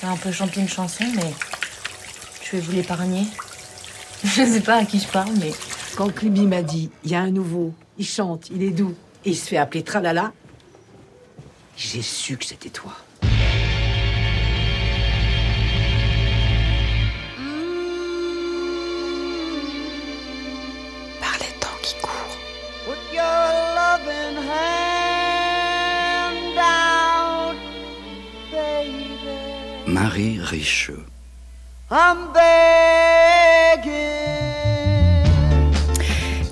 J'ai un peu chanté une chanson, mais je vais vous l'épargner. Je sais pas à qui je parle, mais Quand Clibi m'a dit, il y a un nouveau, il chante, il est doux, et il se fait appeler Tralala, j'ai su que c'était toi. Par les temps qui courent. Put your baby. Marie Richeux. I'm begging.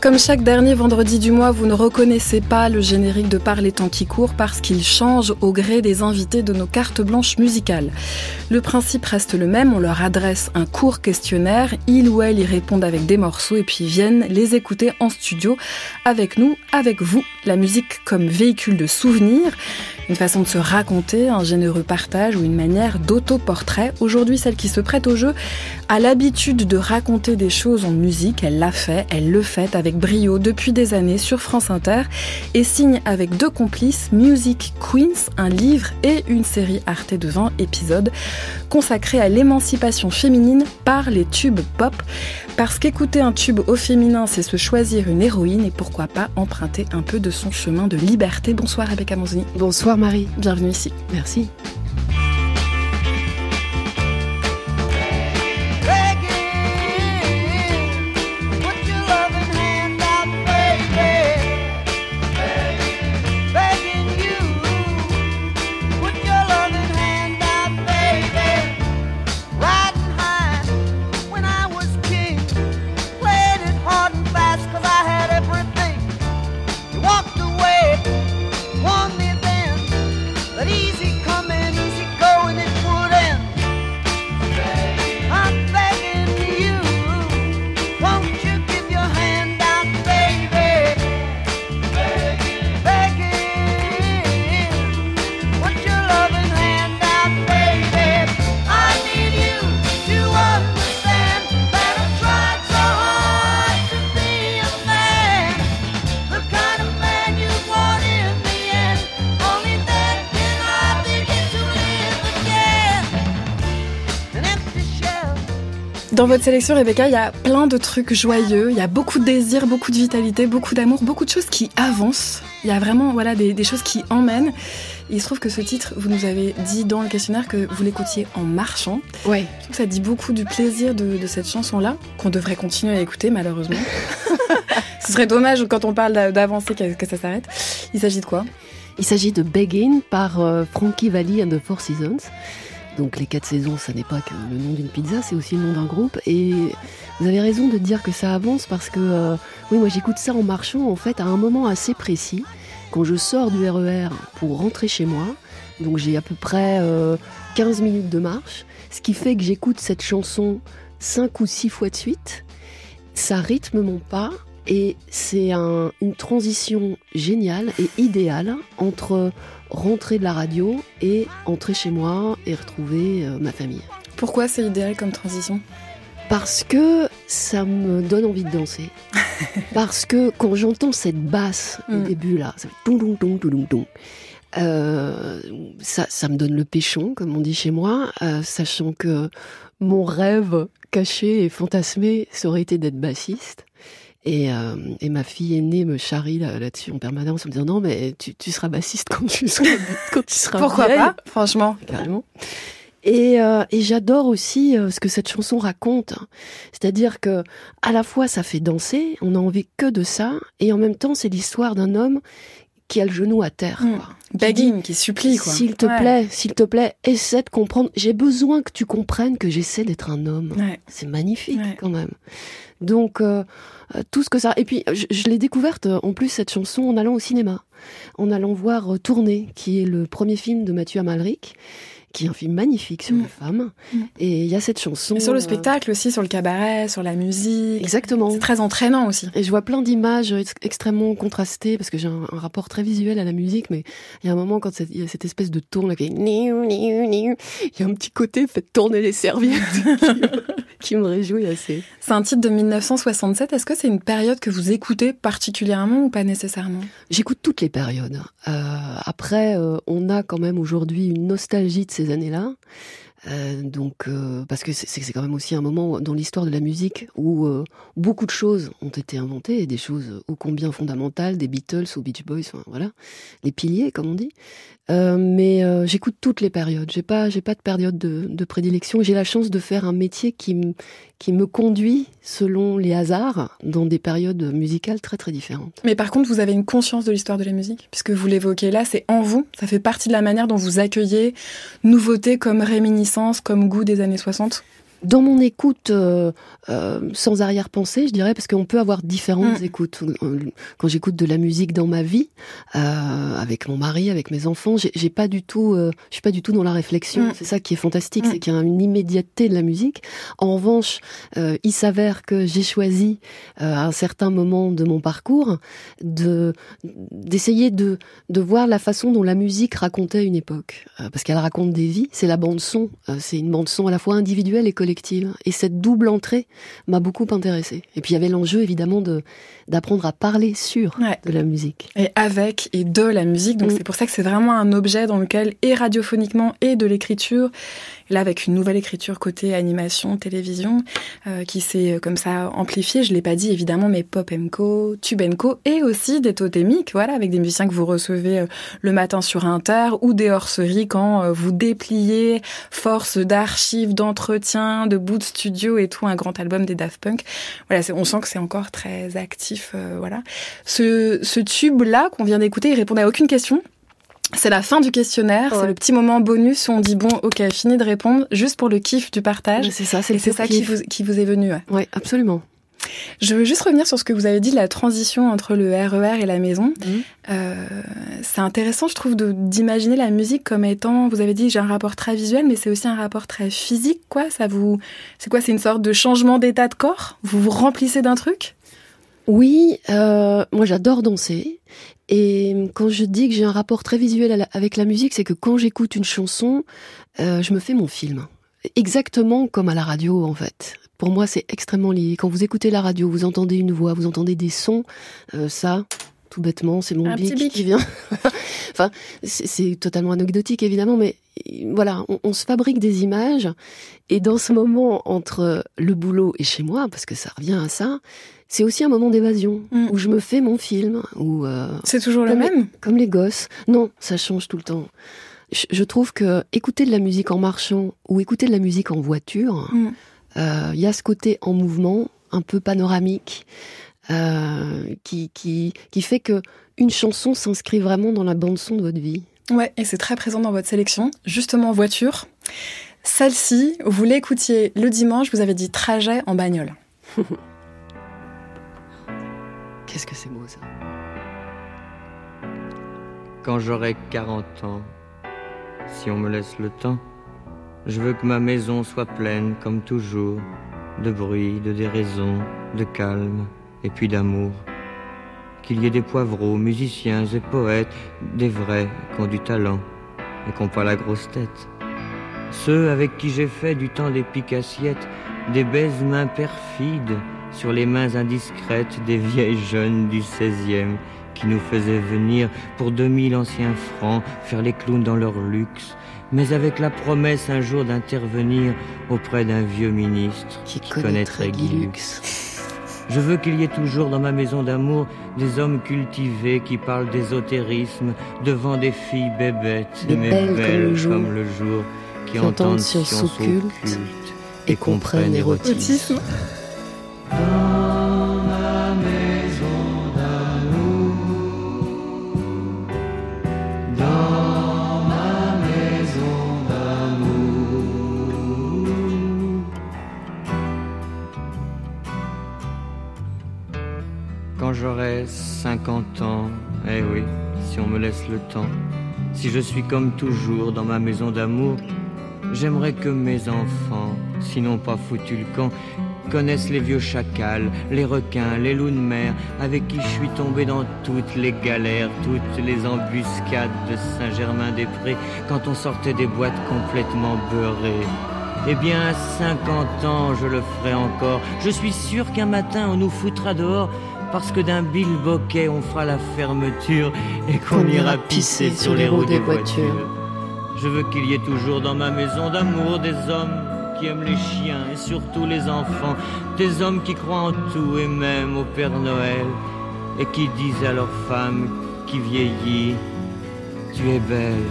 Comme chaque dernier vendredi du mois, vous ne reconnaissez pas le générique de Par les temps qui courent parce qu'il change au gré des invités de nos cartes blanches musicales. Le principe reste le même, on leur adresse un court questionnaire, ils ou elles y répondent avec des morceaux et puis viennent les écouter en studio avec nous, avec vous. La musique comme véhicule de souvenirs, une façon de se raconter, un généreux partage ou une manière d'autoportrait. Aujourd'hui, celle qui se prête au jeu a l'habitude de raconter des choses en musique, elle l'a fait, elle le fait avec brio depuis des années sur France Inter et signe avec deux complices Music Queens, un livre et une série Arte de 20 épisodes consacrés à l'émancipation féminine par les tubes pop. Parce qu'écouter un tube au féminin, c'est se choisir une héroïne et pourquoi pas emprunter un peu de son chemin de liberté. Bonsoir Rebecca Manzoni. Bonsoir Marie. Bienvenue ici. Merci. Dans votre sélection, Rebecca, il y a plein de trucs joyeux, il y a beaucoup de désir, beaucoup de vitalité, beaucoup d'amour, beaucoup de choses qui avancent. Il y a vraiment voilà, des, des choses qui emmènent. Il se trouve que ce titre, vous nous avez dit dans le questionnaire que vous l'écoutiez en marchant. Ouais. Je trouve que ça dit beaucoup du plaisir de, de cette chanson-là, qu'on devrait continuer à écouter malheureusement. Ce serait dommage quand on parle d'a- d'avancer que, ça s'arrête. Il s'agit de quoi? Il s'agit de Begging par euh, Frankie Valli and the Four Seasons. Donc les quatre saisons, ça n'est pas que le nom d'une pizza, c'est aussi le nom d'un groupe. Et vous avez raison de dire que ça avance parce que, euh, oui, moi j'écoute ça en marchant en fait à un moment assez précis, quand je sors du RER pour rentrer chez moi. Donc j'ai à peu près euh, 15 minutes de marche, ce qui fait que j'écoute cette chanson 5 ou 6 fois de suite. Ça rythme mon pas et c'est un- une transition géniale et idéale entre rentrer de la radio et entrer chez moi et retrouver euh, ma famille. Pourquoi c'est idéal comme transition? Parce que ça me donne envie de danser. Parce que quand j'entends cette basse au Mm. début là, ça fait. Euh, ça, ça me donne le péchon, comme on dit chez moi, euh, sachant que mon rêve caché et fantasmé, ça aurait été d'être bassiste. Et, euh, et ma fille aînée me charrie là- là-dessus en permanence en me disant non mais tu, tu seras bassiste quand tu seras, quand tu seras Pourquoi vieille. pas Franchement. Carrément. Et, euh, et j'adore aussi euh, ce que cette chanson raconte. C'est-à-dire que à la fois ça fait danser, on a envie que de ça, et en même temps c'est l'histoire d'un homme qui a le genou à terre. Mm. quoi. Begging, qui supplie quoi. S'il te Ouais. plaît, s'il te plaît, essaie de comprendre. J'ai besoin que tu comprennes que j'essaie d'être un homme. Ouais. C'est magnifique Ouais. quand même. Donc euh, euh, tout ce que ça. Et puis je, je l'ai découverte euh, en plus cette chanson en allant au cinéma, en allant voir Tourner, qui est le premier film de Mathieu Amalric, qui est un film magnifique sur Mm. les femmes. Mm. Et il y a cette chanson. Et sur le euh, spectacle aussi, sur le cabaret, sur la musique. Exactement. C'est très entraînant aussi. Et je vois plein d'images ex- extrêmement contrastées parce que j'ai un, un rapport très visuel à la musique, mais il y a un moment quand il y a cette espèce de ton là qui il y a un petit côté fait tourner les serviettes qui, qui me réjouit assez. C'est un titre de 1967, est-ce que c'est une période que vous écoutez particulièrement ou pas nécessairement? J'écoute toutes les périodes. Euh, après, euh, on a quand même aujourd'hui une nostalgie de ces années-là. Euh, donc, euh, parce que c'est quand même aussi un moment dans l'histoire de la musique où euh, beaucoup de choses ont été inventées, et des choses ô combien fondamentales, des Beatles aux Beach Boys, voilà, les piliers comme on dit. Euh, mais euh, j'écoute toutes les périodes. J'ai pas, j'ai pas de période de, prédilection. J'ai la chance de faire un métier qui me, qui me conduit selon les hasards dans des périodes musicales très très différentes. Mais par contre, vous avez une conscience de l'histoire de la musique, puisque vous l'évoquez là, c'est en vous. Ça fait partie de la manière dont vous accueillez nouveautés comme réminiscence, comme goût des années 60. Dans mon écoute euh, euh, sans arrière-pensée, je dirais, parce qu'on peut avoir différentes Mm. écoutes. Euh, Quand j'écoute de la musique dans ma vie, euh, avec mon mari, avec mes enfants, j'ai pas du tout, euh, je suis pas du tout dans la réflexion. Mm. C'est ça qui est fantastique, Mm. c'est qu'il y a une immédiateté de la musique. En revanche, euh, il s'avère que j'ai choisi euh, à un certain moment de mon parcours de d'essayer de de voir la façon dont la musique racontait une époque, parce qu'elle raconte des vies. C'est la bande son, c'est une bande son à la fois individuelle et collective. Et cette double entrée m'a beaucoup intéressée. Et puis il y avait l'enjeu évidemment de d'apprendre à parler sur Ouais. de la musique. Et avec et de la musique. Donc Mm. c'est pour ça que c'est vraiment un objet dans lequel, et radiophoniquement, et de l'écriture, là avec une nouvelle écriture côté animation, télévision, euh, qui s'est euh, comme ça amplifiée. Je l'ai pas dit évidemment, mais Pop Co, Tube Co, et aussi des totémiques, voilà, avec des musiciens que vous recevez euh, le matin sur Inter, ou des hors-séries quand euh, vous dépliez force d'archives, d'entretiens, de bouts de studio et tout, un grand album des Daft Punk. Voilà, on sent que c'est encore très actif, voilà. Ce, ce tube-là qu'on vient d'écouter, il répondait à aucune question. C'est la fin du questionnaire, c'est le petit moment bonus où on dit bon, ok, fini de répondre, juste pour le kiff du partage. C'est ça, c'est ça qui vous, qui vous est venu. ouais. Ouais, absolument. Je veux juste revenir sur ce que vous avez dit, la transition entre le RER et la maison. Mhm. Euh, c'est intéressant, je trouve, d'imaginer la musique comme étant, vous avez dit, j'ai un rapport très visuel, mais c'est aussi un rapport très physique, quoi. Ça vous, c'est quoi C'est une sorte de changement d'état de corps? Vous vous remplissez d'un truc? Oui, euh, moi j'adore danser. Et quand je dis que j'ai un rapport très visuel la- avec la musique, c'est que quand j'écoute une chanson, euh, je me fais mon film. Exactement comme à la radio en fait. Pour moi c'est extrêmement lié. Quand vous écoutez la radio, vous entendez une voix, vous entendez des sons, euh, ça, tout bêtement, c'est mon bic, bic. qui vient. enfin, c'est totalement anecdotique évidemment, mais voilà, on, on se fabrique des images. Et dans ce moment entre le boulot et chez moi, parce que ça revient à ça, c'est aussi un moment d'évasion Mm. où je me fais mon film, où euh, C'est toujours le même? comme les gosses. Non, ça change tout le temps. Je, je trouve que écouter de la musique en marchant ou écouter de la musique en voiture, Mm. euh, il y a ce côté en mouvement, un peu panoramique, euh, qui, qui, qui fait que une chanson s'inscrit vraiment dans la bande son de votre vie. Ouais, et c'est très présent dans votre sélection. Justement, voiture. Celle-ci, vous l'écoutiez le dimanche, vous avez dit trajet en bagnole. Qu'est-ce que c'est beau ça Quand j'aurai 40 ans, si on me laisse le temps, je veux que ma maison soit pleine, comme toujours, de bruit, de déraison, de calme et puis d'amour. Qu'il y ait des poivreaux, musiciens et poètes, des vrais qui ont du talent et qui n'ont pas la grosse tête. Ceux avec qui j'ai fait du temps des piques-assiettes, des baises mains perfides sur les mains indiscrètes des vieilles jeunes du 16e qui nous faisaient venir pour 2000 anciens francs faire les clowns dans leur luxe, mais avec la promesse un jour d'intervenir auprès d'un vieux ministre Qui connaîtrait connaîtrait Guy Lux. Je veux qu'il y ait toujours dans ma maison d'amour des hommes cultivés qui parlent d'ésotérisme devant des filles bébêtes, Des mais belles comme le jour, comme le jour, qui, qui entendent science occulte et et comprennent comprennent érotisme. J'aurai 50 ans, eh oui, si on me laisse le temps, si je suis comme toujours dans ma maison d'amour, j'aimerais que mes enfants, sinon pas foutu le camp, connaissent les vieux chacals, les requins, les loups de mer, avec qui je suis tombé dans toutes les galères, toutes les embuscades de Saint-Germain-des-Prés, quand on sortait des boîtes complètement beurrées. Eh bien, à 50 ans, je le ferai encore. Je suis sûr qu'un matin, on nous foutra dehors parce que d'un bilboquet, on fera la fermeture et qu'on ira pisser sur les roues des voitures. Je veux qu'il y ait toujours dans ma maison d'amour des hommes qui aiment les chiens et surtout les enfants, des hommes qui croient en tout et même au Père Noël et qui disent à leur femme qui vieillit, tu es belle.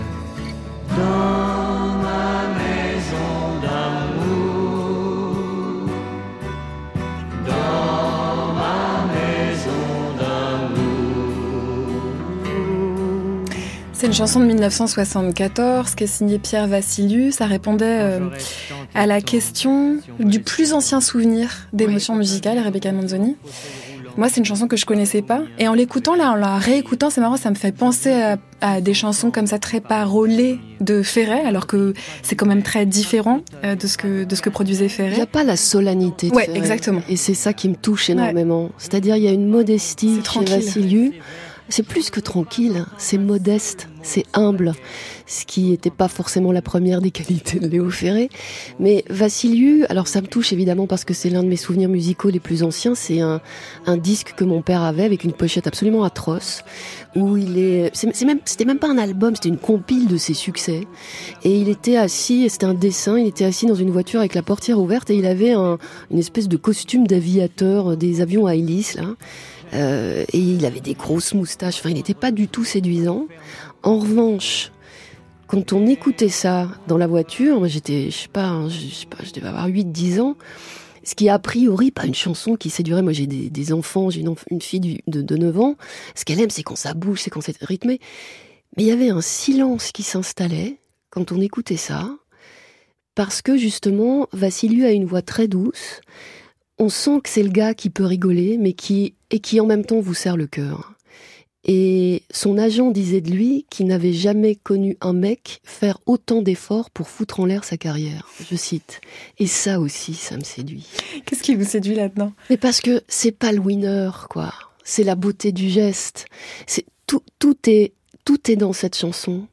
C'est une chanson de 1974 qui est signée Pierre Vassiliou. Ça répondait euh, à la question du plus ancien souvenir d'émotion musicale, Rebecca Manzoni. Moi, c'est une chanson que je connaissais pas. Et en l'écoutant, là, en la réécoutant, c'est marrant, ça me fait penser à, à des chansons comme ça très parolées de Ferret, alors que c'est quand même très différent euh, de ce que de ce que produisait Il n'y Ferret. a pas la solennité. de Ouais, Ferret. exactement. Et c'est ça qui me touche énormément. C'est-à-dire, il y a une modestie C'est chez tranquille. Vassiliou. C'est plus que tranquille, c'est modeste, c'est humble, ce qui n'était pas forcément la première des qualités de Léo Ferré. Mais Vassiliou, alors ça me touche évidemment parce que c'est l'un de mes souvenirs musicaux les plus anciens, c'est un, un disque que mon père avait avec une pochette absolument atroce, où il est, c'est même, c'était même pas un album, c'était une compile de ses succès. Et il était assis, c'était un dessin, il était assis dans une voiture avec la portière ouverte et il avait un, une espèce de costume d'aviateur euh, des avions à hélice, là. Euh, et il avait des grosses moustaches, enfin il n'était pas du tout séduisant. En revanche, quand on écoutait ça dans la voiture, j'étais, je sais pas, hein, je sais pas, je devais avoir 8-10 ans, ce qui a priori pas une chanson qui séduirait. Moi j'ai des, enfants, j'ai une, fille de, de 9 ans, ce qu'elle aime c'est quand ça bouge, c'est quand c'est rythmé. Mais il y avait un silence qui s'installait quand on écoutait ça, parce que justement, Vassiliou a une voix très douce. On sent que c'est le gars qui peut rigoler, mais qui et qui en même temps vous serre le cœur. Et son agent disait de lui qu'il n'avait jamais connu un mec faire autant d'efforts pour foutre en l'air sa carrière. Je cite. Et ça aussi, ça me séduit. Qu'est-ce qui vous séduit là-dedans? Mais parce que c'est pas le winner, quoi. C'est la beauté du geste. C'est tout, tout est, tout est dans cette chanson.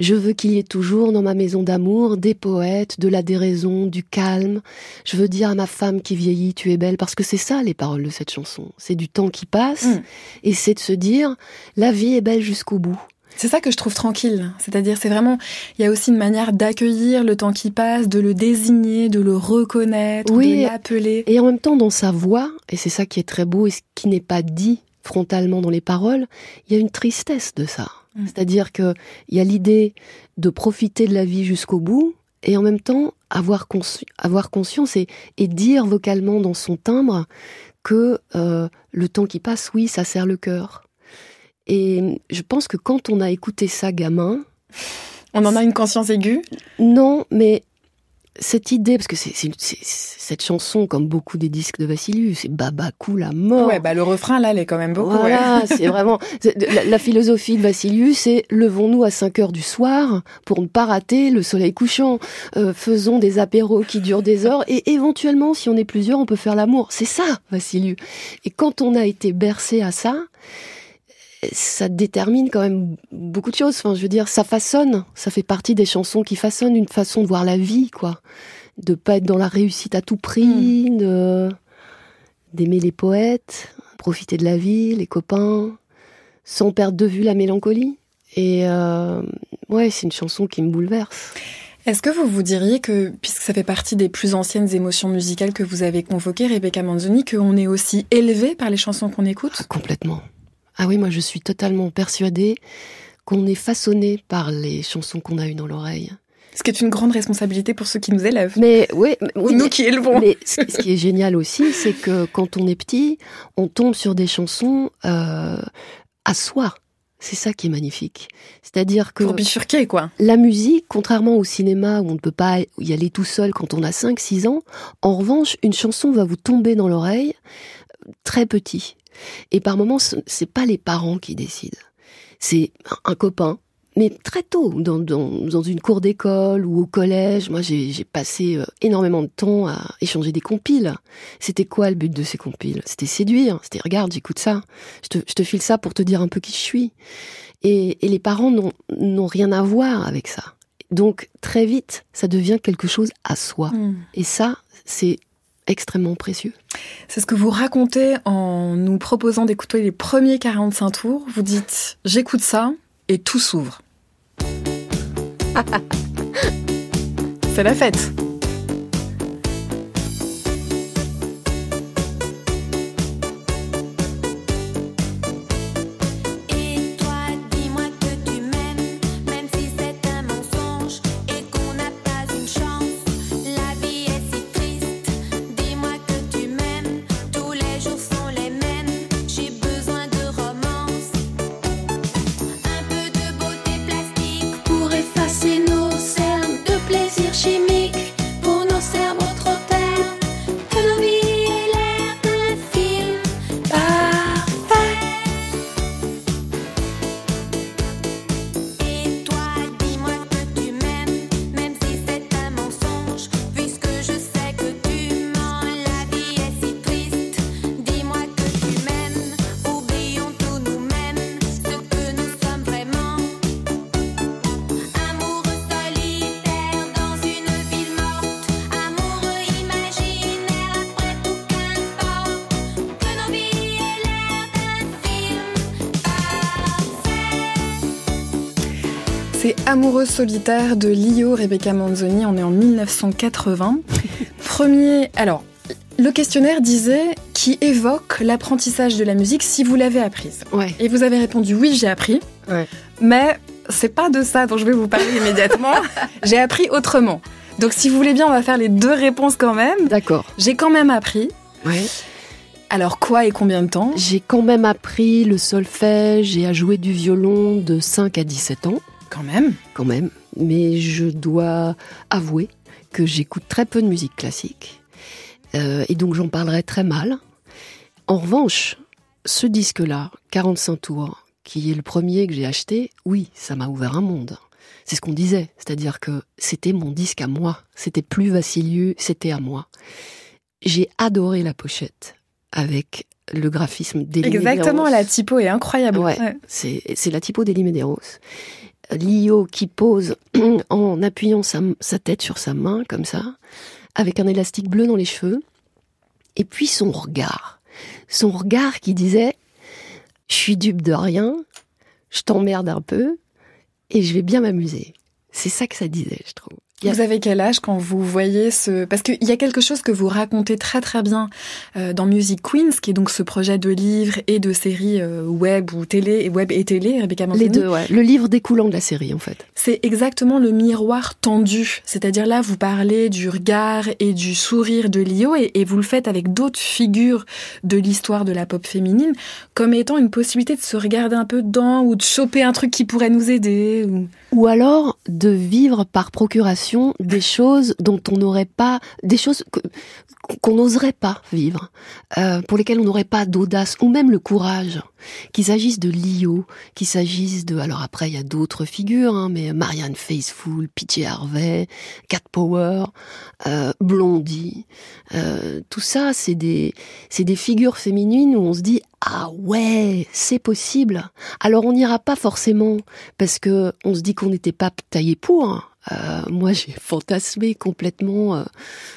Je veux qu'il y ait toujours dans ma maison d'amour des poètes, de la déraison, du calme. Je veux dire à ma femme qui vieillit, tu es belle, parce que c'est ça les paroles de cette chanson. C'est du temps qui passe, Mm. et c'est de se dire, la vie est belle jusqu'au bout. C'est ça que je trouve tranquille. C'est-à-dire, c'est vraiment, il y a aussi une manière d'accueillir le temps qui passe, de le désigner, de le reconnaître, Oui. de l'appeler. Et en même temps, dans sa voix, et c'est ça qui est très beau, et ce qui n'est pas dit frontalement dans les paroles, il y a une tristesse de ça. Mm. C'est-à-dire que il y a l'idée de profiter de la vie jusqu'au bout, et en même temps avoir, consci- avoir conscience et, et dire vocalement dans son timbre que euh, le temps qui passe, oui, ça serre le cœur. Et je pense que quand on a écouté ça gamin, On en a une conscience aiguë? non, mais cette idée, parce que c'est cette chanson, comme beaucoup des disques de Vassiliou, c'est baba cool à mort. Ouais, bah le refrain là, elle est quand même beaucoup. ouais. Voilà, c'est vraiment la, la philosophie de Vassiliou, c'est levons-nous à 5 heures du soir pour ne pas rater le soleil couchant. Euh, faisons des apéros qui durent des heures et éventuellement, si on est plusieurs, on peut faire l'amour. C'est ça, Vassiliou. Et quand on a été bercé à ça, ça détermine quand même beaucoup de choses. Enfin, je veux dire, ça façonne. Ça fait partie des chansons qui façonnent une façon de voir la vie, quoi. De pas être dans la réussite à tout prix, de d'aimer les poètes, profiter de la vie, les copains, sans perdre de vue la mélancolie. Et euh, ouais, c'est une chanson qui me bouleverse. Est-ce que vous vous diriez que, puisque ça fait partie des plus anciennes émotions musicales que vous avez convoquées, Rebecca Manzoni, qu'on est aussi élevé par les chansons qu'on écoute? Ah, complètement. Ah oui, moi je suis totalement persuadée qu'on est façonné par les chansons qu'on a eues dans l'oreille. Ce qui est une grande responsabilité pour ceux qui nous élèvent. Mais oui, mais- oui, nous mais- qui élevons. Mais ce ce qui est génial aussi, c'est que quand on est petit, on tombe sur des chansons euh, à soi. C'est ça qui est magnifique. C'est-à-dire que Pour bifurquer, quoi. la musique, contrairement au cinéma où on ne peut pas y aller tout seul quand on a 5-6 ans, en revanche, une chanson va vous tomber dans l'oreille euh, très petit. Et par moments, ce- c'est pas les parents qui décident. C'est un- copain, mais très tôt, dans, dans, dans une cour d'école ou au collège. Moi, j'ai passé euh, énormément de temps à échanger des compiles. C'était quoi le but de ces compiles? C'était séduire. C'était regarde, j'écoute ça. Je te, je te file ça pour te dire un peu qui je suis. Et, et les parents n'ont rien à voir avec ça. Donc très vite, ça devient quelque chose à soi. Hmm. Et ça, c'est extrêmement précieux. C'est ce que vous racontez en nous proposant d'écouter les premiers 45 tours. Vous dites j'écoute ça et tout s'ouvre. C'est la fête. C'est Amoureux solitaire de Lio Rebecca Manzoni. On est en 1980. Premier. Alors, le questionnaire disait qui évoque l'apprentissage de la musique si vous l'avez apprise. Ouais. Et vous avez répondu oui, j'ai appris. Ouais. Mais c'est pas de ça dont je vais vous parler immédiatement. j'ai appris autrement. Donc, si vous voulez bien, on va faire les deux réponses quand même. D'accord. J'ai quand même appris. Ouais. Alors, quoi et combien de temps? J'ai quand même appris le solfège et à jouer du violon de 5 à 17 ans, Quand même. quand même. Mais je dois avouer que j'écoute très peu de musique classique. Euh, et donc j'en parlerai très mal. En revanche, ce disque-là, 45 tours, qui est le premier que j'ai acheté, oui, ça m'a ouvert un monde. C'est ce qu'on disait, c'est-à-dire que c'était mon disque à moi. C'était plus Vassilieu, c'était à moi. J'ai adoré la pochette avec le graphisme d'Elie Exactement, la typo est incroyable. Ouais. Ouais. C'est c'est la typo d'Elie Medeiros. Lio qui pose en appuyant sa, tête sur sa main, comme ça, avec un élastique bleu dans les cheveux. Et puis son regard. Son regard qui disait Je suis dupe de rien, je t'emmerde un peu, et je vais bien m'amuser. C'est ça que ça disait, je trouve. Vous avez quel âge quand vous voyez ce... Parce qu'il y a quelque chose que vous racontez très très bien euh, dans Music Queens, qui est donc ce projet de livres et de séries euh, web ou télé, web et télé, Rebecca Manzoni. Les deux, ouais. Le livre découlant de la série, en fait. C'est exactement le miroir tendu. C'est-à-dire là, vous parlez du regard et du sourire de Lio et, et vous le faites avec d'autres figures de l'histoire de la pop féminine comme étant une possibilité de se regarder un peu dedans ou de choper un truc qui pourrait nous aider. Ou... Ou alors de vivre par procuration des choses dont on n'aurait pas, des choses qu'on n'oserait pas vivre, euh, pour lesquelles on n'aurait pas d'audace ou même le courage. Qu'il s'agisse de Lio, qu'il s'agisse de, alors après il y a d'autres figures, hein, mais Marianne Faithfull, Pitié Harvey, Cat Power, euh, Blondie, euh, tout ça c'est des, c'est des figures féminines où on se dit ah ouais c'est possible. Alors on n'ira pas forcément parce que on se dit qu'on n'était pas taillé pour. Euh, moi, j'ai fantasmé complètement euh,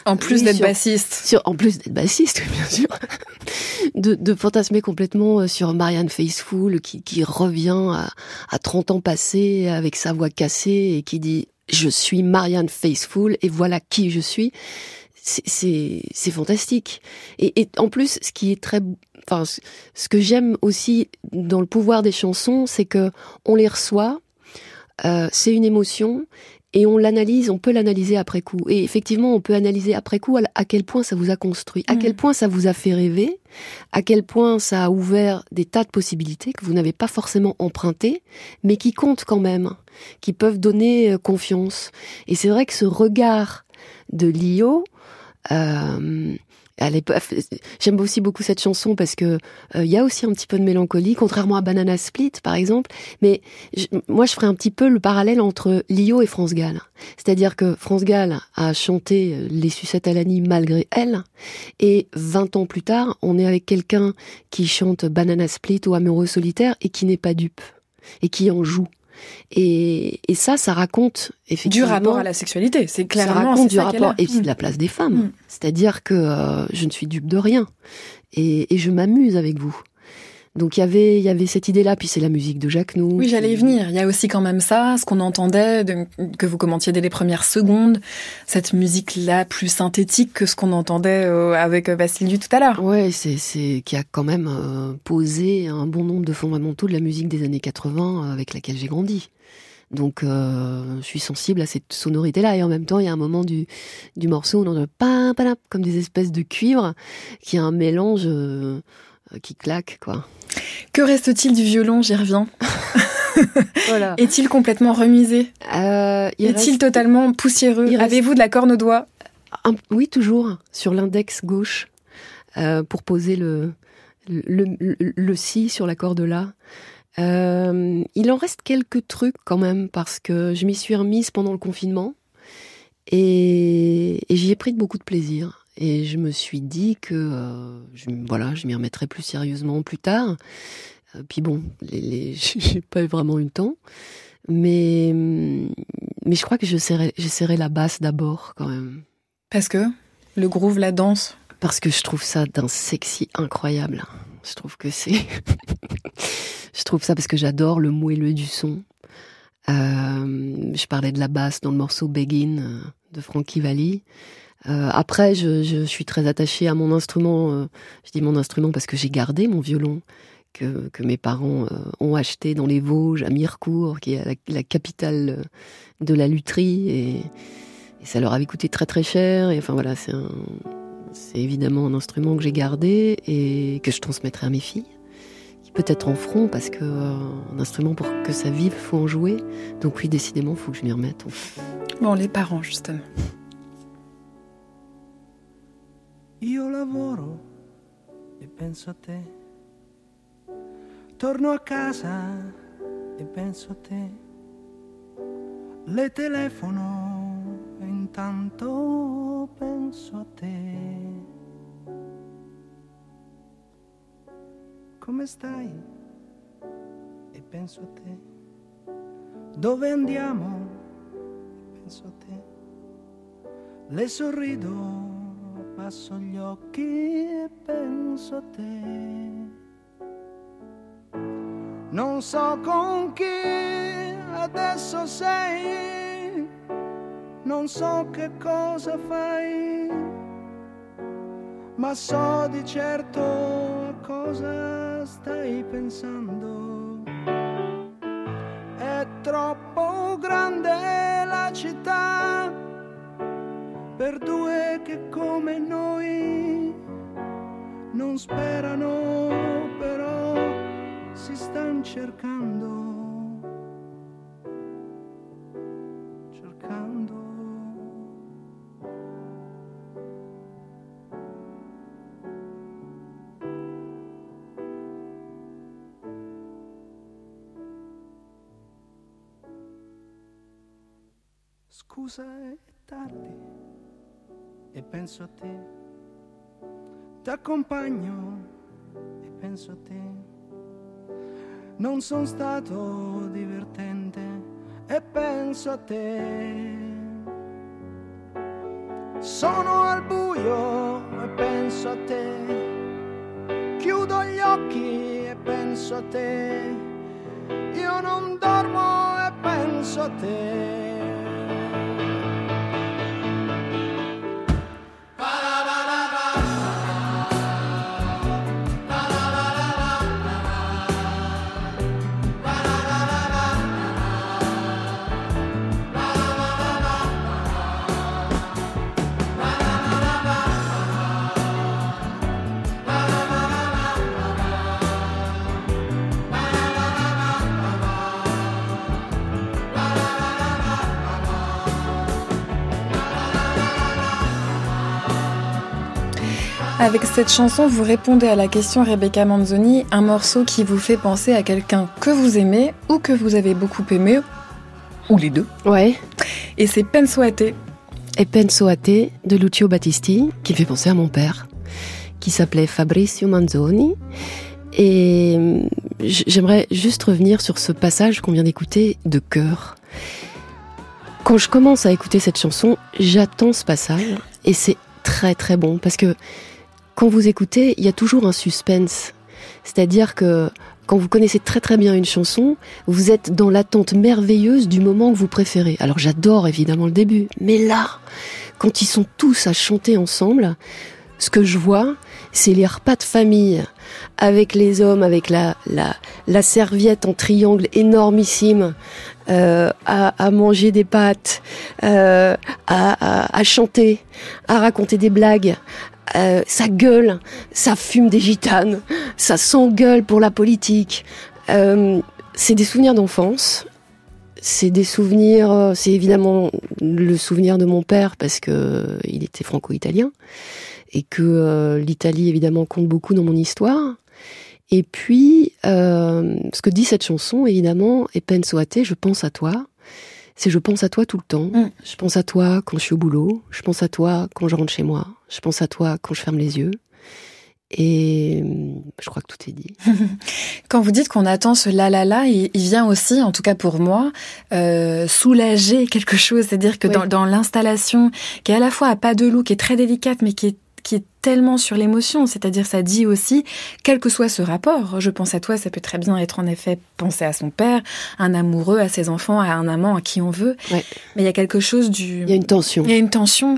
En plus Oui, d'être bassiste. sur, en plus d'être bassiste, bien sûr, de, de fantasmer complètement euh, sur Marianne Faithfull qui, qui revient à, à 30 ans passés avec sa voix cassée et qui dit je suis Marianne Faithfull et voilà qui je suis. C'est- fantastique. Et, et en plus, ce qui est très, enfin, ce que j'aime aussi dans le pouvoir des chansons, c'est que on les reçoit, euh, c'est une émotion et on l'analyse, on peut l'analyser après coup. Et effectivement, on peut analyser après coup à, quel point ça vous a construit, à quel point ça vous a fait rêver, à quel point ça a ouvert des tas de possibilités que vous n'avez pas forcément empruntées, mais qui comptent quand même, qui peuvent donner euh, confiance. Et c'est vrai que ce regard de Lio, euh, J'aime aussi beaucoup cette chanson parce que euh, il y a aussi un petit peu de mélancolie, contrairement à Banana Split par exemple. Mais moi, je ferais un petit peu le parallèle entre Lio et France Gall. C'est-à-dire que France Gall a chanté euh, Les sucettes à l'année malgré elle, et 20 ans plus tard, on est avec quelqu'un qui chante Banana Split ou Amoureux solitaire et qui n'est pas dupe et qui en joue. Et, et ça, ça raconte Du effectivement rapport à la sexualité, c'est ça clairement raconte c'est du ça rapport et puis Mm. de la place des femmes. Mm. C'est-à-dire que euh, je ne suis dupe de rien et, et je m'amuse avec vous. Donc il y avait il y avait cette idée-là. Puis c'est la musique de Jacques Nou. Oui, j'allais y venir. Il y a aussi quand même ça, ce qu'on entendait, de- que vous commentiez dès les premières secondes, cette musique-là plus synthétique que ce qu'on entendait euh, avec euh, Vassiliou tout à l'heure. Ouais, c'est c'est qui a quand même euh, posé un bon nombre de fondamentaux de la musique des années 80 avec laquelle j'ai grandi. Donc euh, je suis sensible à cette sonorité-là et en même temps il y a un moment du du morceau où on entend comme des espèces de cuivre qui a un mélange euh, qui claque quoi. Que reste-t-il du violon J'y reviens. Voilà. Est-il complètement remisé? Euh, il Est-il reste totalement poussiéreux? reste- Avez-vous de la corne au doigt? Un- oui toujours sur l'index gauche euh, pour poser le le, le, le si sur la corde là. Euh, il en reste quelques trucs quand même parce que je m'y suis remise pendant le confinement et, et j'y ai pris de beaucoup de plaisir. Et je me suis dit que euh, je, voilà, je m'y remettrai plus sérieusement plus tard. Euh, puis bon, les, les, j'ai pas vraiment eu le temps. Mais, mais je crois que j'essaierai la basse d'abord quand même. Parce que le groove, la danse. Parce que je trouve ça d'un sexy incroyable. Je trouve que c'est. je trouve ça parce que j'adore le moelleux du son. Euh, je parlais de la basse dans le morceau Begin de Frankie Valli. Euh, après, je, suis très attachée à mon instrument. euh, je dis mon instrument parce que j'ai gardé mon violon que, mes parents euh, ont acheté dans les Vosges, à Mirecourt, qui est la, capitale de la lutherie. Et, ça leur avait coûté très très cher. Enfin voilà, c'est évidemment un instrument que j'ai gardé et que je transmettrai à mes filles, peut-être en feront parce que un instrument pour que ça vive, faut en jouer. Donc oui, décidément, faut que je m'y remette. Bon, les parents, justement. Io lavoro e penso a te. Torno a casa e penso a te. Le telefono e intanto penso a te. Come stai? E penso a te. Dove andiamo? E penso a te. Le sorrido passo gli occhi e penso a te. Non so con chi adesso sei, non so che cosa fai, ma so di certo a cosa stai pensando. È troppo grande la città per due che come noi non sperano, però si stanno cercando. Cercando. Scusa, è tardi e penso a te. T'accompagno e penso a te. Non sono stato divertente e penso a te. Sono al buio e penso a te. Chiudo gli occhi e penso a te. Io non dormo e penso a te. Avec cette chanson, vous répondez à la question Rebecca Manzoni, un morceau qui vous fait penser à quelqu'un que vous aimez ou que vous avez beaucoup aimé, ou les deux. Ouais. Et c'est Penso a te. Et Penso a te de Lucio Battisti, qui me fait penser à mon père, qui s'appelait Fabrizio Manzoni. Et j- j'aimerais juste revenir sur ce passage qu'on vient d'écouter de cœur. Quand je commence à écouter cette chanson, j'attends ce passage et c'est très très bon parce que quand vous écoutez, il y a toujours un suspense. C'est-à-dire que quand vous connaissez très très bien une chanson, vous êtes dans l'attente merveilleuse du moment que vous préférez. Alors j'adore évidemment le début, mais là, quand ils sont tous à chanter ensemble, ce que je vois, c'est les repas de famille avec les hommes, avec la, la, serviette en triangle énormissime, euh, à, manger des pâtes, euh, à chanter, à raconter des blagues. Euh, ça gueule, ça fume des gitanes, ça s'engueule pour la politique. Euh, c'est des souvenirs d'enfance. C'est des souvenirs, euh, c'est évidemment le souvenir de mon père parce que euh, il était franco-italien et que euh, l'Italie évidemment compte beaucoup dans mon histoire. Et puis, euh, ce que dit cette chanson, évidemment, et penso a te, je pense à toi. C'est je pense à toi tout le temps. Mm. Je pense à toi quand je suis au boulot. Je pense à toi quand je rentre chez moi. Je pense à toi quand je ferme les yeux. Et euh, je crois que tout est dit. Quand vous dites qu'on attend ce la la la, il, il vient aussi, en tout cas pour moi, euh, soulager quelque chose. C'est-à-dire que Oui. dans, dans l'installation, qui est à la fois à pas de loup, qui est très délicate, mais qui est qui est tellement sur l'émotion, c'est-à-dire ça dit aussi, quel que soit ce rapport, je pense à toi, ça peut très bien être en effet penser à son père, un amoureux, à ses enfants, à un amant, à qui on veut, Ouais. mais il y a quelque chose du... Il y a une tension. Il y a une tension.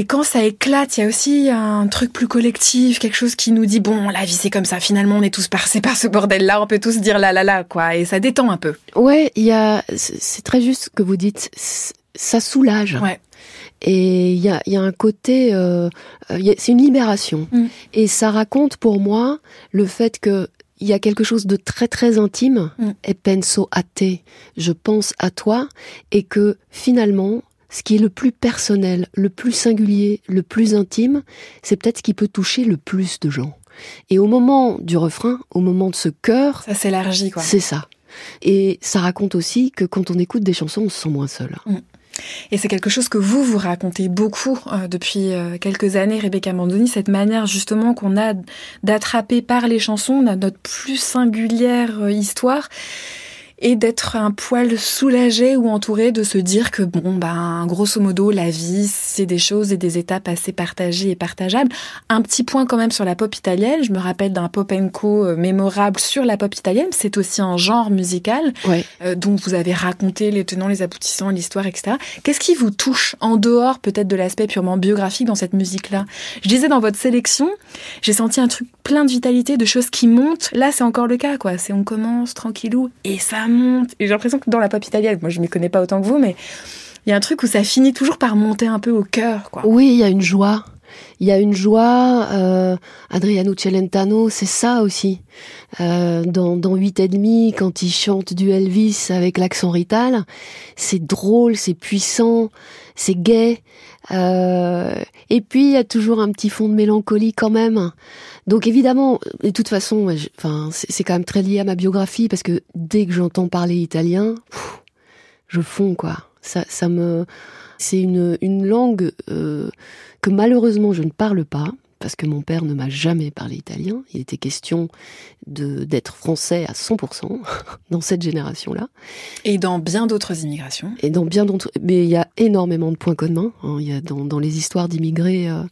Et quand ça éclate, il y a aussi un truc plus collectif, quelque chose qui nous dit bon, la vie c'est comme ça. Finalement, on est tous passés par ce bordel-là. On peut tous dire la la la quoi. Et ça détend un peu. Ouais, il y a, c'est très juste ce que vous dites. Ça soulage. Ouais. Et il y a, y a un côté, euh, c'est une libération. Mm. Et ça raconte pour moi le fait que il y a quelque chose de très très intime. Mm. Et penso a te, je pense à toi, et que finalement, ce qui est le plus personnel, le plus singulier, le plus intime, c'est peut-être ce qui peut toucher le plus de gens. Et au moment du refrain, au moment de ce cœur, Ça s'élargit quoi. c'est ça. Et ça raconte aussi que quand on écoute des chansons, on se sent moins seul. Et c'est quelque chose que vous vous racontez beaucoup euh, depuis euh, quelques années, Rebecca Mandoni, cette manière justement qu'on a d'attraper par les chansons na- notre plus singulière euh, histoire et d'être un poil soulagé ou entouré de se dire que bon ben grosso modo la vie c'est des choses et des étapes assez partagées et partageables. Un petit point quand même sur la pop italienne, je me rappelle d'un pop co euh, mémorable sur la pop italienne, c'est aussi un genre musical Ouais. euh, dont vous avez raconté les tenants, les aboutissants, l'histoire, etc. Qu'est-ce qui vous touche en dehors peut-être de l'aspect purement biographique dans cette musique-là? Je disais dans votre sélection, j'ai senti un truc plein de vitalité, de choses qui montent. Là, c'est encore le cas, quoi. C'est on commence tranquillou et ça Et j'ai l'impression que dans la pop italienne, moi je m'y connais pas autant que vous, mais il y a un truc où ça finit toujours par monter un peu au cœur, quoi. Oui, il y a une joie. Il y a une joie. Euh, Adriano Celentano, c'est ça aussi. Euh, dans, dans 8 et demi, quand il chante du Elvis avec l'accent rital, c'est drôle, c'est puissant, c'est gai. Euh, et puis il y a toujours un petit fond de mélancolie quand même. Donc évidemment, de toute façon, enfin, c'est quand même très lié à ma biographie parce que dès que j'entends parler italien, je fonds quoi. Ça, ça me, c'est une, une langue euh, que malheureusement je ne parle pas parce que mon père ne m'a jamais parlé italien. Il était question d'être français à 100% dans cette génération-là. Et dans bien d'autres immigrations. Et dans bien d'autres, mais il y a énormément de points communs. hein. Il y a dans, dans les histoires d'immigrés, euh,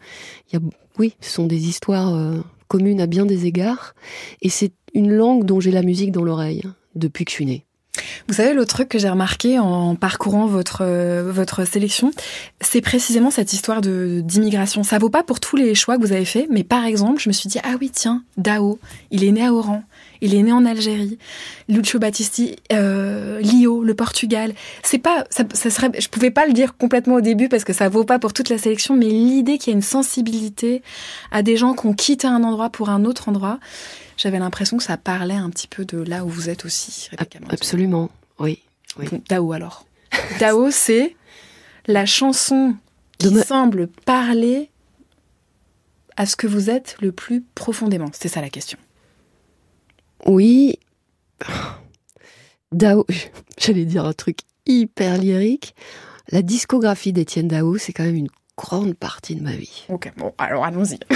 il y a, oui, ce sont des histoires euh, communes à bien des égards. Et c'est une langue dont j'ai la musique dans l'oreille hein, depuis que je suis née. Vous savez, l'autre truc que j'ai remarqué en parcourant votre, euh, votre sélection, c'est précisément cette histoire d'immigration. Ça vaut pas pour tous les choix que vous avez faits, mais par exemple, je me suis dit, ah oui, tiens, Dao, il est né à Oran, il est né en Algérie, Lucio Battisti, euh, Lio, le Portugal. C'est pas, ça, ça serait, je pouvais pas le dire complètement au début parce que ça vaut pas pour toute la sélection, mais l'idée qu'il y a une sensibilité à des gens qui ont quitté un endroit pour un autre endroit, j'avais l'impression que ça parlait un petit peu de là où vous êtes aussi, Rebecca. Absolument, oui. oui. Bon, Dao alors. Dao, c'est la chanson qui De semble parler à ce que vous êtes le plus profondément. C'est ça la question. Oui. Dao, j'allais dire un truc hyper lyrique. La discographie d'Étienne Dao, c'est quand même une grande partie de ma vie. Ok, bon, alors allons-y.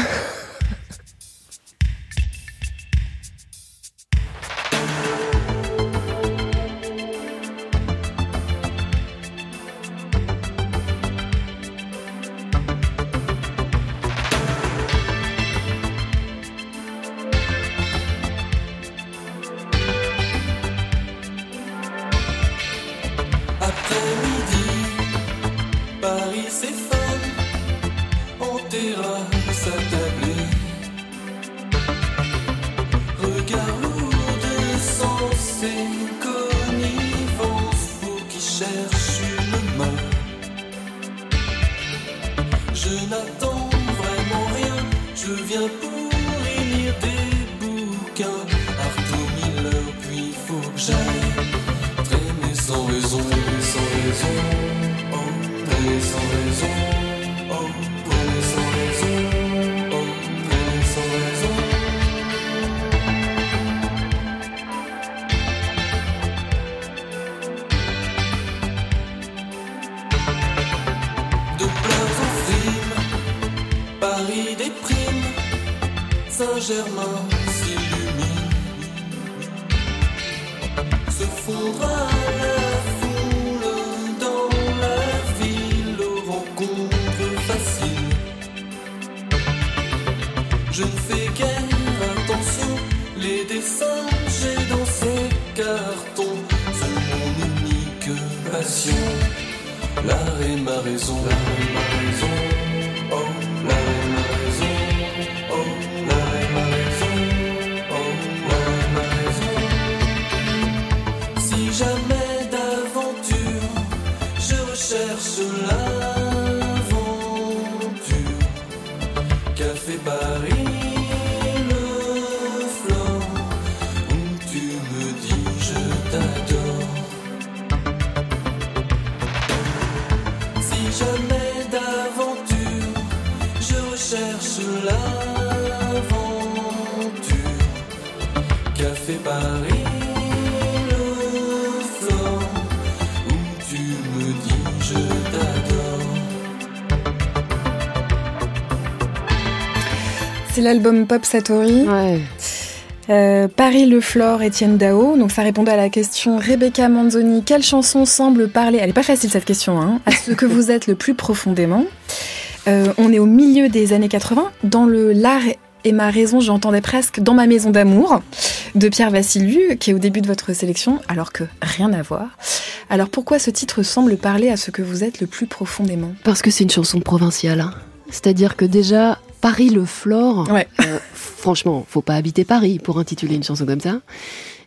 Café Paris, le flore, où tu me dis je t'adore. Si jamais d'aventure, je recherche l'aventure. Café Paris, C'est l'album Pop Satori. Ouais. Euh, Paris le Flore, Étienne Dao. Donc ça répondait à la question Rebecca Manzoni. Quelle chanson semble parler? Elle est pas facile cette question, hein, à ce que vous êtes le plus profondément. Euh, on est au milieu des années 80. Dans le L'art et ma raison, j'entendais presque Dans ma maison d'amour de Pierre Vassiliou, qui est au début de votre sélection, alors que rien à voir. Alors pourquoi ce titre semble parler à ce que vous êtes le plus profondément? Parce que c'est une chanson provinciale. hein. C'est-à-dire que déjà, Paris le Flore, Ouais. euh, franchement, faut pas habiter Paris pour intituler une chanson comme ça,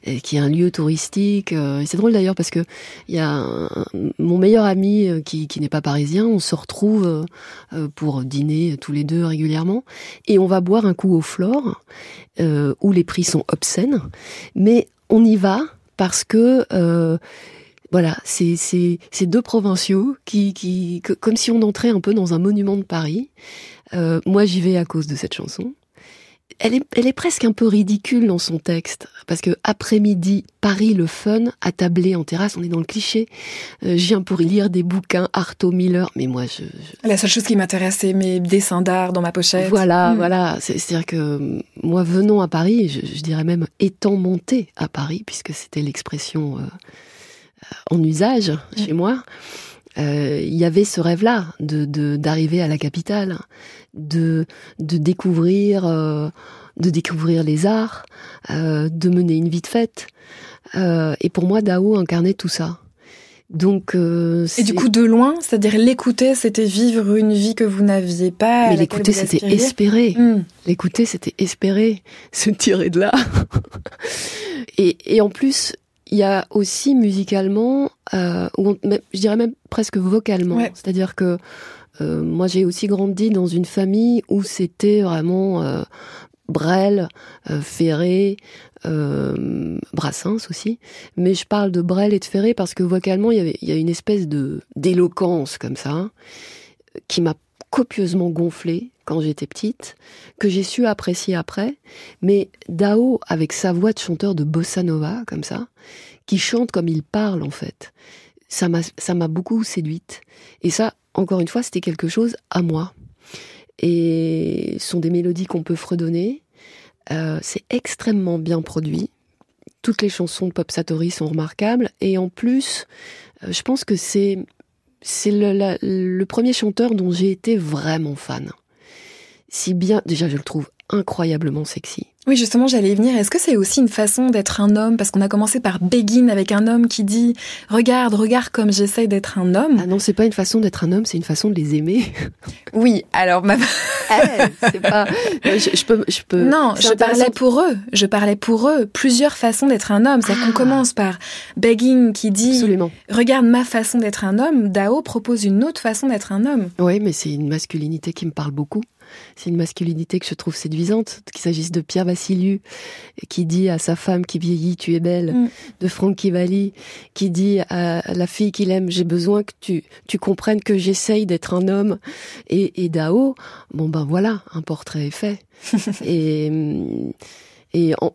et qui est un lieu touristique. euh, et c'est drôle d'ailleurs parce que il y a un- mon meilleur ami euh, qui, qui n'est pas parisien, on se retrouve pour dîner tous les deux régulièrement, et on va boire un coup au Flore, euh, où les prix sont obscènes, mais on y va parce que euh, voilà, c'est deux provinciaux qui qui que- comme si on entrait un peu dans un monument de Paris. Euh, moi, j'y vais à cause de cette chanson. Elle est elle est presque un peu ridicule dans son texte parce que après-midi, Paris le fun, attablé en terrasse, on est dans le cliché. Euh, je viens pour y lire des bouquins Artaud Miller, mais moi je, je- La seule chose qui m'intéresse, c'est mes dessins d'art dans ma pochette. voilà, Mm. voilà. C'est- C'est-à-dire que euh, moi, venant à Paris, je, je dirais même étant monté à Paris, puisque c'était l'expression euh, en usage chez moi, euh, il y avait ce rêve-là de de- d'arriver à la capitale, de de découvrir euh, de découvrir les arts, euh, de mener une vie de fête. Et pour moi, Dao incarnait tout ça. Donc, Et du coup, de loin, c'est-à-dire l'écouter, c'était vivre une vie que vous n'aviez pas. mais laquelle l'écouter, c'était espérer. Hmm. L'écouter, c'était espérer se tirer de là. et, et en plus, il y a aussi musicalement, euh, on- je dirais même presque vocalement. Ouais. C'est-à-dire que euh, moi, j'ai aussi grandi dans une famille où c'était vraiment euh, Brel, euh, Ferré, euh, Brassens aussi. Mais je parle de Brel et de Ferré parce que vocalement, il y, avait, il y a une espèce de d'éloquence comme ça qui m'a copieusement gonflée quand j'étais petite, que j'ai su apprécier après. Mais Dao, avec sa voix de chanteur de bossa nova, comme ça, qui chante comme il parle en fait, ça m'a ça m'a beaucoup séduite. Et ça, encore une fois, c'était quelque chose à moi. Et ce sont des mélodies qu'on peut fredonner. Euh, c'est extrêmement bien produit. Toutes les chansons de Pop Satori sont remarquables. Et en plus, euh, je pense que c'est c'est le, premier chanteur dont j'ai été vraiment fan. Si bien, déjà je le trouve incroyablement sexy. Oui, justement, j'allais y venir. Est-ce que c'est aussi une façon d'être un homme? Parce qu'on a commencé par Begin avec un homme qui dit Regarde, regarde comme j'essaye d'être un homme. Ah non, c'est pas une façon d'être un homme, c'est une façon de les aimer. Oui, alors ma... Eh, c'est pas. Je, je peux, je peux. Non, je parlais pour eux. Je parlais pour eux. Plusieurs façons d'être un homme. C'est-à-dire qu'on Ah. commence par Begin qui dit Absolument. Regarde ma façon d'être un homme. Dao propose une autre façon d'être un homme. Oui, mais c'est une masculinité qui me parle beaucoup. C'est une masculinité que je trouve séduisante, qu'il s'agisse de Pierre Vassiliou, qui dit à sa femme qui vieillit, tu es belle, Mm. de Francky Valli, qui dit à la fille qu'il aime, j'ai besoin que tu, tu comprennes que j'essaye d'être un homme. Et, et Dao, bon ben voilà, un portrait est fait. et et en,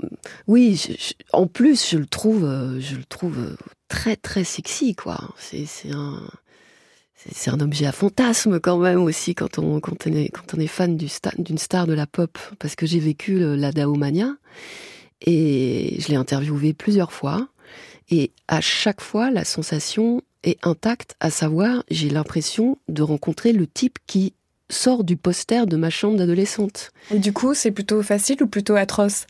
oui, je- je- en plus, je le trouve, euh, je le trouve euh, très très sexy, quoi. C'est un c'est- un objet à fantasme quand même aussi quand on, quand on, est, quand on est fan d'une star de la pop, parce que j'ai vécu le- la Daomania et je l'ai interviewé plusieurs fois. Et à chaque fois, la sensation est intacte, à savoir, j'ai l'impression de rencontrer le type qui sort du poster de ma chambre d'adolescente. Et du coup, c'est plutôt facile ou plutôt atroce?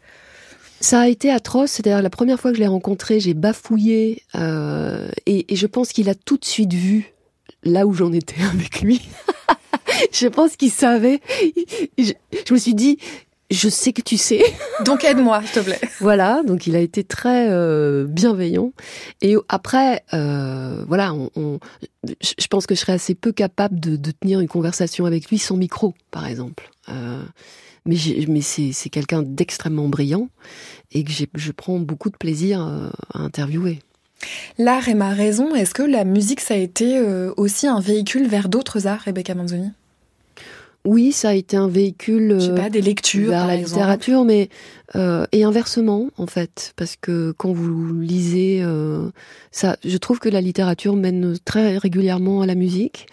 Ça a été atroce, c'est-à-dire la première fois que je l'ai rencontré, j'ai bafouillé euh, et, et je pense qu'il a tout de suite vu là où j'en étais avec lui. je pense qu'il savait. Je, je me suis dit, je sais que tu sais. Donc aide-moi, s'il te plaît. Voilà, donc il a été très euh, bienveillant. Et après, euh, voilà, on, on- je pense que je serais assez peu capable de, de tenir une conversation avec lui sans micro, par exemple. Euh, mais mais c'est quelqu'un d'extrêmement brillant et que je prends beaucoup de plaisir euh, à interviewer. L'art est ma raison. Est-ce que la musique, ça a été euh, aussi un véhicule vers d'autres arts, Rebecca Manzoni? Oui, ça a été un véhicule Je sais euh, pas, des lectures, vers par la exemple. littérature, mais euh, et inversement en fait, parce que quand vous lisez, euh, ça, je trouve que la littérature mène très régulièrement à la musique.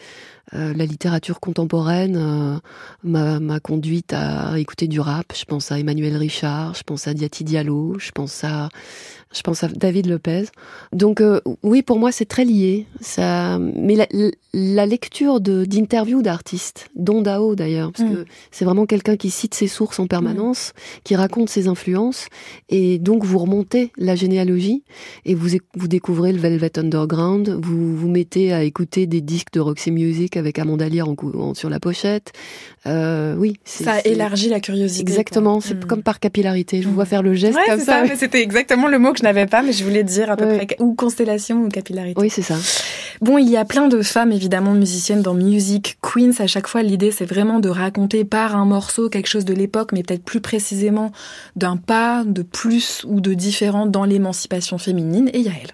Euh, la littérature contemporaine m'a m'a conduite à écouter du rap. Je pense à Emmanuel Richard, je pense à Diati Diallo, je pense à je pense à David Lopez. Donc euh, oui, pour moi c'est très lié. Ça, mais la, la lecture d'interviews d'artistes, dont Dao d'ailleurs, parce Mm. que c'est vraiment quelqu'un qui cite ses sources en permanence, qui raconte ses influences, et donc vous remontez la généalogie et vous éc- vous découvrez le Velvet Underground, vous vous mettez à écouter des disques de Roxy Music avec Amanda Lear en, sur la pochette. Euh, oui, Ça élargit la curiosité. Exactement, c'est Mm. comme par capillarité. Je vous vois faire le geste Ouais, comme ça. ça, mais c'était exactement le mot que je n'avais pas, mais je voulais dire à peu près ou constellation ou capillarité. Oui, c'est ça. Bon, il y a plein de femmes évidemment musiciennes dans Music Queens. À chaque fois, l'idée c'est vraiment de raconter par un morceau quelque chose de l'époque, mais peut-être plus précisément d'un pas de plus ou de différent dans l'émancipation féminine. Et il y a elle.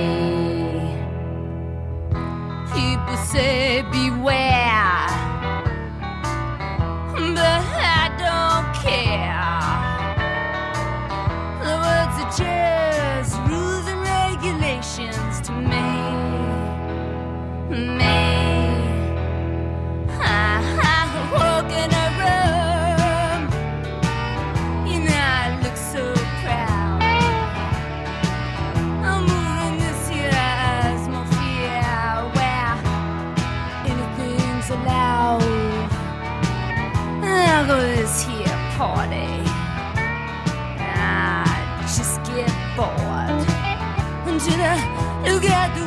Say beware, together.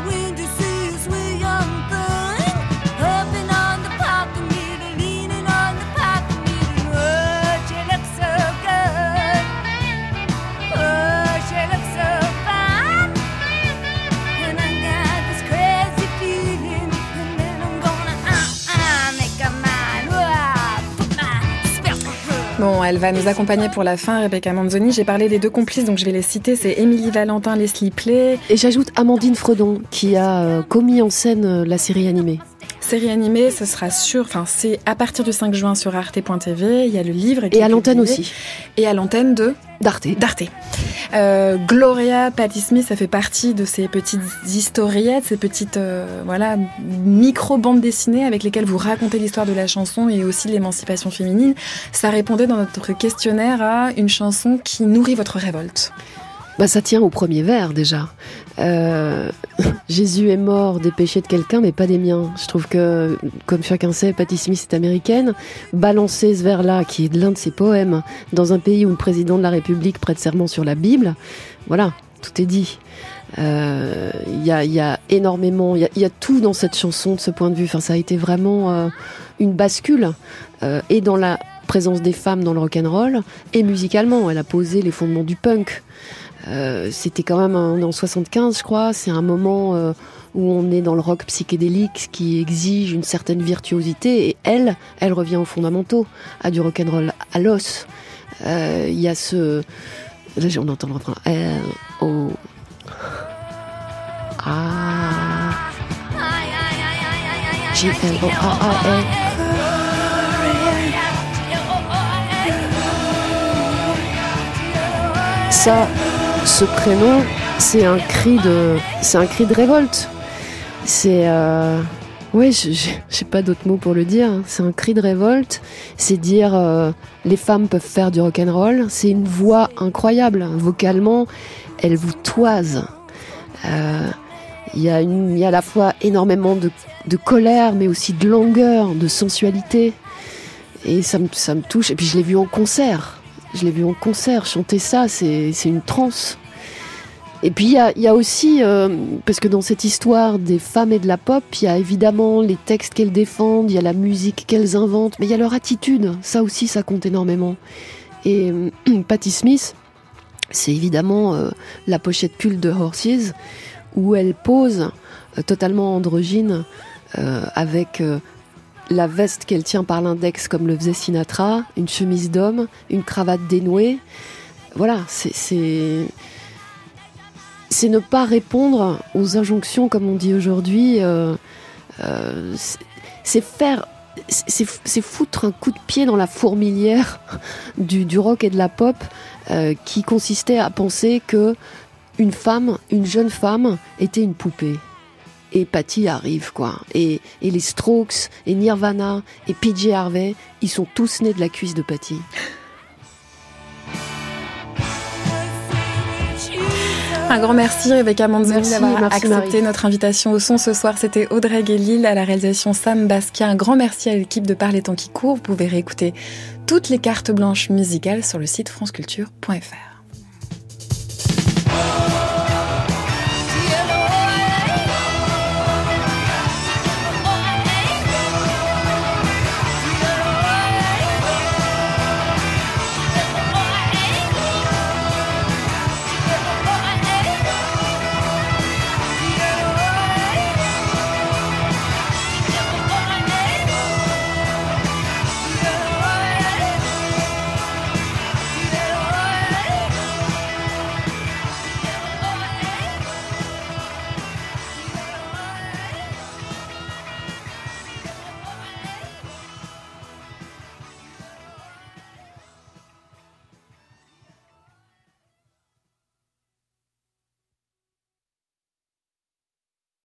Elle va nous accompagner pour la fin, Rebecca Manzoni. J'ai parlé des deux complices, donc je vais les citer. C'est Émilie Valentin, Leslie Play. Et j'ajoute Amandine Fredon, qui a euh, commis en scène euh, la série animée. Série animée, ce sera sûr, enfin c'est à partir du 5 juin sur arte.tv. Il y a le livre. qui Et à l'antenne aussi. Et à l'antenne de D'Arte. D'Arte. Euh, Gloria Patti Smith, ça fait partie de ces petites historiettes, ces petites euh, voilà micro bandes dessinées avec lesquelles vous racontez l'histoire de la chanson et aussi l'émancipation féminine. Ça répondait dans notre questionnaire à une chanson qui nourrit votre révolte. Bah, ça tient au premier vers déjà. Euh, Jésus est mort des péchés de quelqu'un, mais pas des miens. Je trouve que, comme chacun sait, Patti Smith est américaine. Balancer ce vers-là, qui est l'un de ses poèmes, dans un pays où le président de la République prête serment sur la Bible, voilà, tout est dit. Euh, Il y, a, y a énormément, il y y a tout dans cette chanson de ce point de vue. Enfin, ça a été vraiment euh, une bascule, euh, et dans la présence des femmes dans le rock and roll, et musicalement, elle a posé les fondements du punk. Euh, c'était quand même en 75 je crois c'est un moment euh, où on est dans le rock psychédélique qui exige une certaine virtuosité et elle elle revient aux fondamentaux à du rock and roll à l'os. Euh, il y a ce là on entend le refrain L O A G L O A A L ça, ce prénom, c'est un cri de, c'est un cri de révolte. C'est, euh, ouais, j'ai pas d'autres mots pour le dire. C'est un cri de révolte. C'est dire, euh, les femmes peuvent faire du rock and roll. C'est une voix incroyable. Vocalement, elle vous toise. Euh, Il y a y a à la fois énormément de, de colère, mais aussi de langueur, de sensualité. Et ça me, ça me touche. Et puis je l'ai vu en concert. Je l'ai vu en concert chanter ça, c'est une transe. Et puis il y a, aussi, euh, parce que dans cette histoire des femmes et de la pop, il y a évidemment les textes qu'elles défendent, il y a la musique qu'elles inventent, mais il y a leur attitude. Ça aussi, ça compte énormément. Et euh, Patti Smith, c'est évidemment euh, la pochette culte de Horses, où elle pose euh, totalement androgyne, avec la veste qu'elle tient par l'index comme le faisait Sinatra, une chemise d'homme, une cravate dénouée. Voilà, c'est c'est ne pas répondre aux injonctions comme on dit aujourd'hui. euh, euh, c'est- faire c'est c'est foutre un coup de pied dans la fourmilière du, du rock et de la pop euh, qui consistait à penser que une femme, une jeune femme, était une poupée et Patty arrive quoi. Et, et les Strokes et Nirvana et PJ Harvey, ils sont tous nés de la cuisse de Patty. Un grand merci Rebecca Manzoni d'avoir accepté Marie. notre invitation au son ce soir. C'était Audrey Guélil à la réalisation Sam Basquiat. Un grand merci à l'équipe de Parler Temps qui court. Vous pouvez réécouter toutes les cartes blanches musicales sur le site franceculture.fr.